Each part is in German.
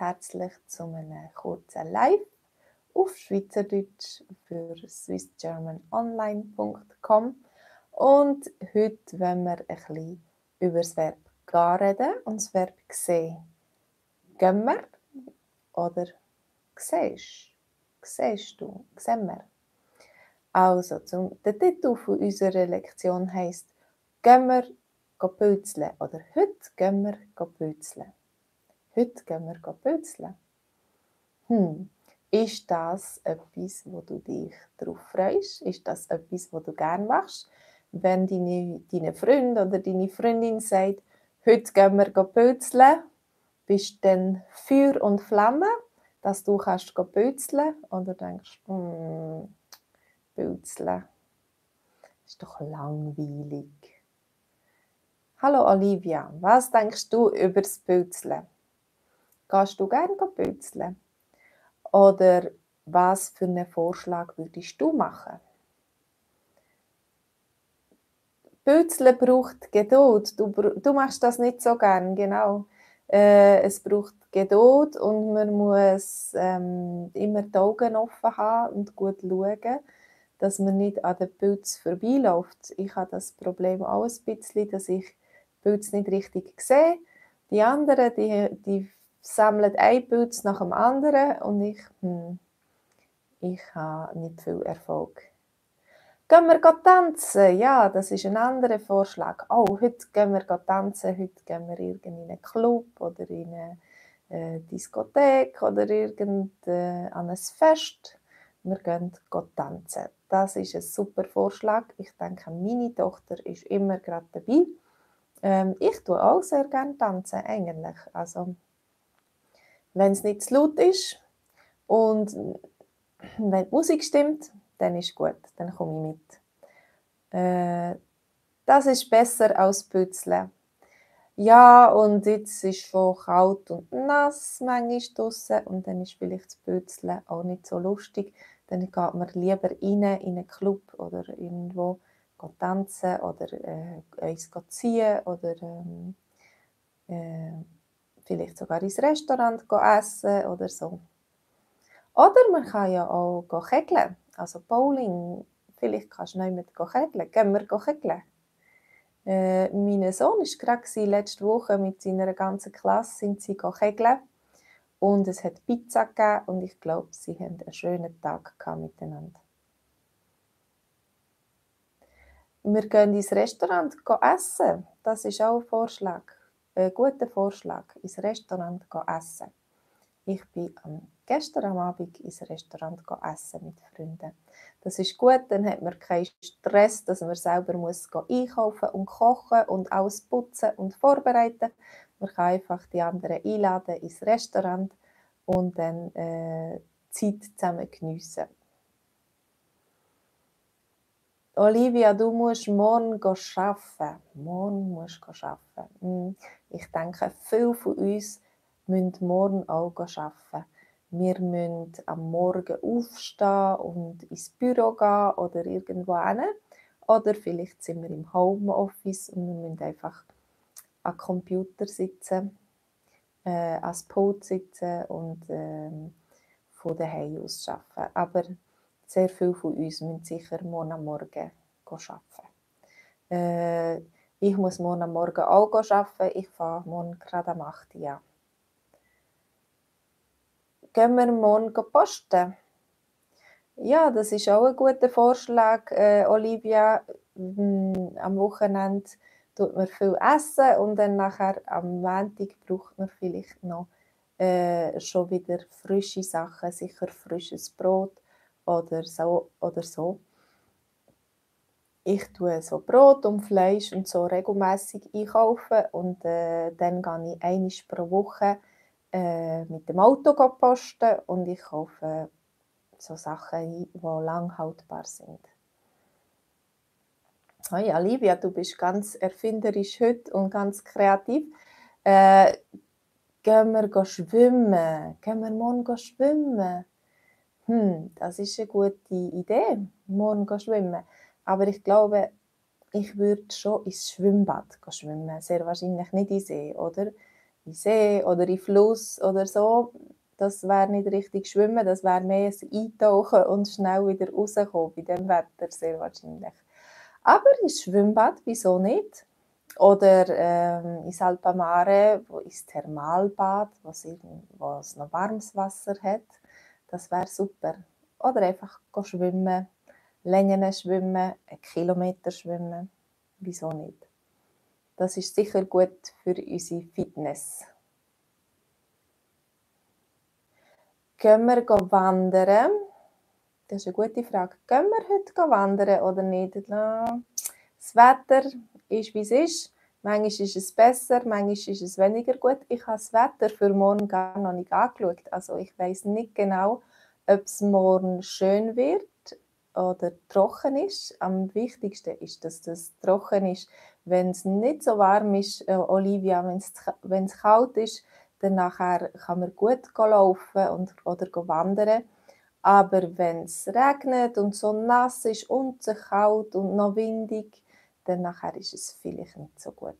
herzlich zu einem kurzen Live auf Schweizerdeutsch für swissgermanonline.com und heute wollen wir ein bisschen über das Verb gehen reden und das Verb sehen. Gehen wir oder siehst? Siehst du? Sehen wir? Also, zum, der Titel von unserer Lektion heisst «Gehen wir pützeln» oder «Heute gehen wir pützeln». Heute gehen wir pützeln. Hm, ist das etwas, wo du dich darauf freust? Ist das etwas, wo du gerne machst? Wenn deine, deine Freund oder deine Freundin sagt, heute gehen wir pützeln, bist du dann Feuer und Flamme, dass du kannst pützeln oder denkst, hm, Pützeln ist doch langweilig. Hallo Olivia, was denkst du über das Pützeln? Gehst du gerne pützeln? Oder was für einen Vorschlag würdest du machen? Pützeln braucht Geduld. Du, du machst das nicht so gern, genau. Äh, es braucht Geduld und man muss ähm, immer die Augen offen haben und gut schauen, dass man nicht an den Pilz vorbeiläuft. Ich habe das Problem auch ein bisschen, dass ich Pilz nicht richtig sehe. Die anderen, die, die sammeln einen Pilz nach dem anderen und ich, hm, ich habe nicht viel Erfolg. Gehen wir tanzen? Ja, das ist ein anderer Vorschlag. Oh, heute gehen wir tanzen, heute gehen wir in einen Club oder in eine äh, Diskothek oder irgend, äh, an ein Fest. Wir gehen tanzen. Das ist ein super Vorschlag. Ich denke, meine Tochter ist immer gerade dabei. Ähm, ich tue auch sehr gerne tanzen, eigentlich. Also, wenn es nicht zu laut ist und wenn die Musik stimmt, dann ist gut, dann komme ich mit. Äh, das ist besser als Pützeln. Ja, und jetzt ist schon kalt und nass manchmal draussen und dann ist vielleicht das Pützeln auch nicht so lustig. Dann geht man lieber rein in einen Club oder irgendwo tanzen oder äh, uns ziehen oder ähm, äh, vielleicht sogar ins Restaurant essen oder so. Oder man kann ja auch kegeln, also Bowling. Vielleicht kannst du nicht mit kegeln. Gehen wir kegeln. Äh, mein Sohn war gerade letzte Woche mit seiner ganzen Klasse sind sie kegeln. Und es hat Pizza gegeben und ich glaube, sie haben einen schönen Tag miteinander. Wir gehen ins Restaurant essen. Das ist auch ein Vorschlag ein guter Vorschlag, ins Restaurant essen. Ich bin gestern am Abend ins Restaurant essen mit Freunden. Das ist gut, dann hat man keinen Stress, dass man selber muss einkaufen und kochen und alles putzen und vorbereiten. Man kann einfach die anderen einladen ins Restaurant und dann äh, Zeit zusammen geniessen. Olivia, du musst morgen arbeiten. Morgen musst du arbeiten. Hm, ich denke, viele von uns müssen morgen auch arbeiten. Wir müssen am Morgen aufstehen und ins Büro gehen oder irgendwo hin. Oder vielleicht sind wir im Homeoffice und wir müssen einfach am Computer sitzen, äh, ans Pult sitzen und äh, von daheim aus arbeiten. Aber sehr viele von uns müssen sicher morgen am Morgen arbeiten. Äh, ich muss morgen am Morgen auch arbeiten. Ich fahre morgen gerade am 8 Uhr. Gehen wir morgen posten? Ja, das ist auch ein guter Vorschlag, äh, Olivia. Mm, am Wochenende tut man viel essen und dann nachher am Montag braucht man vielleicht noch äh, schon wieder frische Sachen, sicher frisches Brot oder so. Oder so. Ich tue so Brot und Fleisch und so regelmäßig einkaufen und äh, dann gehe ich einmal pro Woche äh, mit dem Auto posten und ich kaufe so Sachen ein, die lang haltbar sind. Oh ja, Livia, du bist ganz erfinderisch heute und ganz kreativ. Äh, gehen wir schwimmen? Gehen wir morgen schwimmen? Hm, das ist eine gute Idee, morgen schwimmen. Aber ich glaube, ich würde schon ins Schwimmbad schwimmen. Sehr wahrscheinlich nicht in See, oder? in See oder in Fluss oder so, das wäre nicht richtig schwimmen, das wäre mehr ein Eintauchen und schnell wieder rauskommen, bei dem Wetter sehr wahrscheinlich. Aber ins Schwimmbad, wieso nicht? Oder ähm, ins Alpamare, wo ins Thermalbad, wo es noch warmes Wasser hat, das wäre super. Oder einfach schwimmen, Längen schwimmen, einen Kilometer schwimmen, wieso nicht? Das ist sicher gut für unsere Fitness. Gehen wir wandern? Das ist eine gute Frage. Gehen wir heute wandern oder nicht? Das Wetter ist, wie es ist. Manchmal ist es besser, manchmal ist es weniger gut. Ich habe das Wetter für morgen gar noch nicht angeschaut. Also ich weiß nicht genau, ob es morgen schön wird oder trocken ist. Am wichtigsten ist, dass das trocken ist. Wenn es nicht so warm ist, äh, Olivia, wenn es kalt ist, dann nachher kann man gut laufen und, oder wandern. Aber wenn es regnet und so nass ist und so kalt und noch windig, dann nachher ist es vielleicht nicht so gut.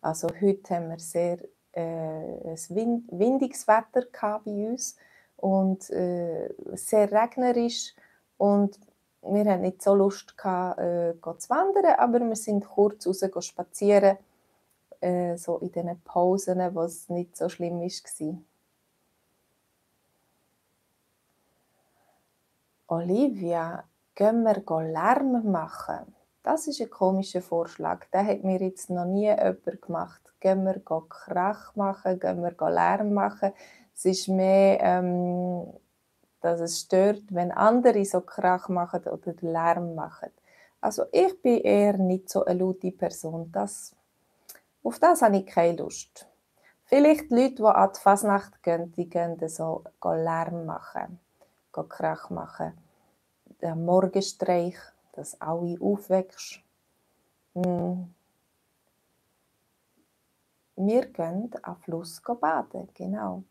Also heute haben wir sehr äh, ein windiges Wetter bei uns und äh, sehr regnerisch und wir hatten nicht so Lust gehabt, äh, zu wandern, aber wir sind kurz raus spazieren äh, so in diesen Pausen, wo es nicht so schlimm war. Olivia, gehen wir Lärm machen? Das ist ein komischer Vorschlag. Den hat mir jetzt noch nie jemand gemacht. Gehen wir Krach machen, gehen wir Lärm machen. Es ist mehr, ähm, dass es stört, wenn andere so Krach machen oder Lärm machen. Also ich bin eher nicht so eine laute Person. Das auf das habe ich keine Lust. Vielleicht die Leute, die an die Fasnacht gehen, die gehen so Lärm machen, Krach machen. Der Morgenstreich, dass alle aufwächst. Hm. Wir gehen am Fluss baden, genau.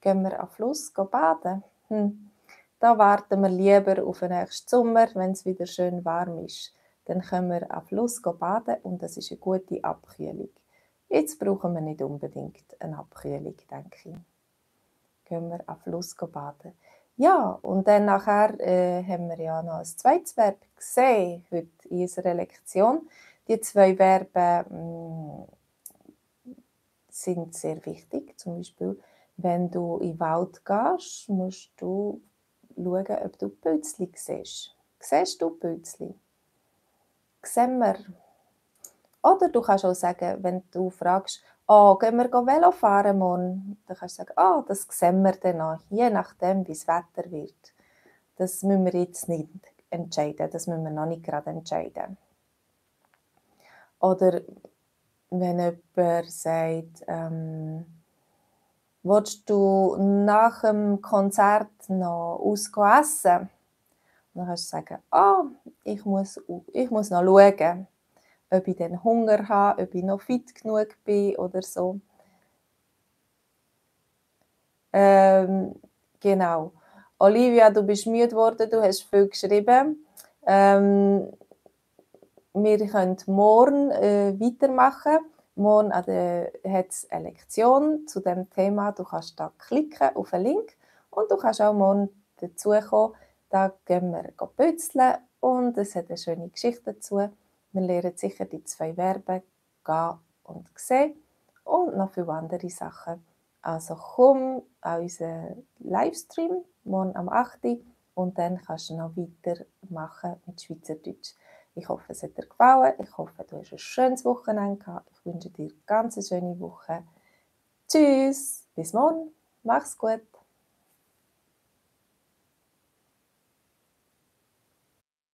Gehen wir am Fluss baden? Hm. Da warten wir lieber auf den nächsten Sommer, wenn es wieder schön warm ist. Dann können wir am Fluss baden und das ist eine gute Abkühlung. Jetzt brauchen wir nicht unbedingt eine Abkühlung, denke ich. Gehen wir den Fluss baden. Ja, und dann nachher äh, haben wir ja noch ein zweites Verb gesehen heute in unserer Lektion. Die zwei Verben mh, mm, sind sehr wichtig. Zum Beispiel, wenn du in den Wald gehst, musst du schauen, ob du Pilzli siehst. Siehst du Pilzli? Sehen wir oder du kannst auch sagen, wenn du fragst, oh, gehen wir Velo fahren morgen? Dann kannst du sagen, oh, das sehen wir dann noch, je nachdem, wie das Wetter wird. Das müssen wir jetzt nicht entscheiden, das müssen wir noch nicht gerade entscheiden. Oder wenn jemand sagt, ähm, willst du nach dem Konzert noch ausgehen essen? Dann kannst du sagen, oh, ich muss, ich muss noch schauen ob ich dann Hunger habe, ob ich noch fit genug bin oder so. Ähm, genau. Olivia, du bist müde geworden, du hast viel geschrieben. Ähm, wir können morgen äh, weitermachen. Morgen hat es eine Lektion zu dem Thema. Du kannst da klicken auf einen Link und du kannst auch morgen dazukommen. Da gehen wir pützeln und es hat eine schöne Geschichte dazu. Wir lernen sicher die zwei Verben gehen und sehen und noch viele andere Sachen. Also komm an unseren Livestream morgen am 8. und dann kannst du noch weitermachen mit Schweizerdeutsch. Ich hoffe, es hat dir gefallen. Ich hoffe, du hast ein schönes Wochenende gehabt. Ich wünsche dir eine ganz schöne Woche. Tschüss, bis morgen. Mach's gut.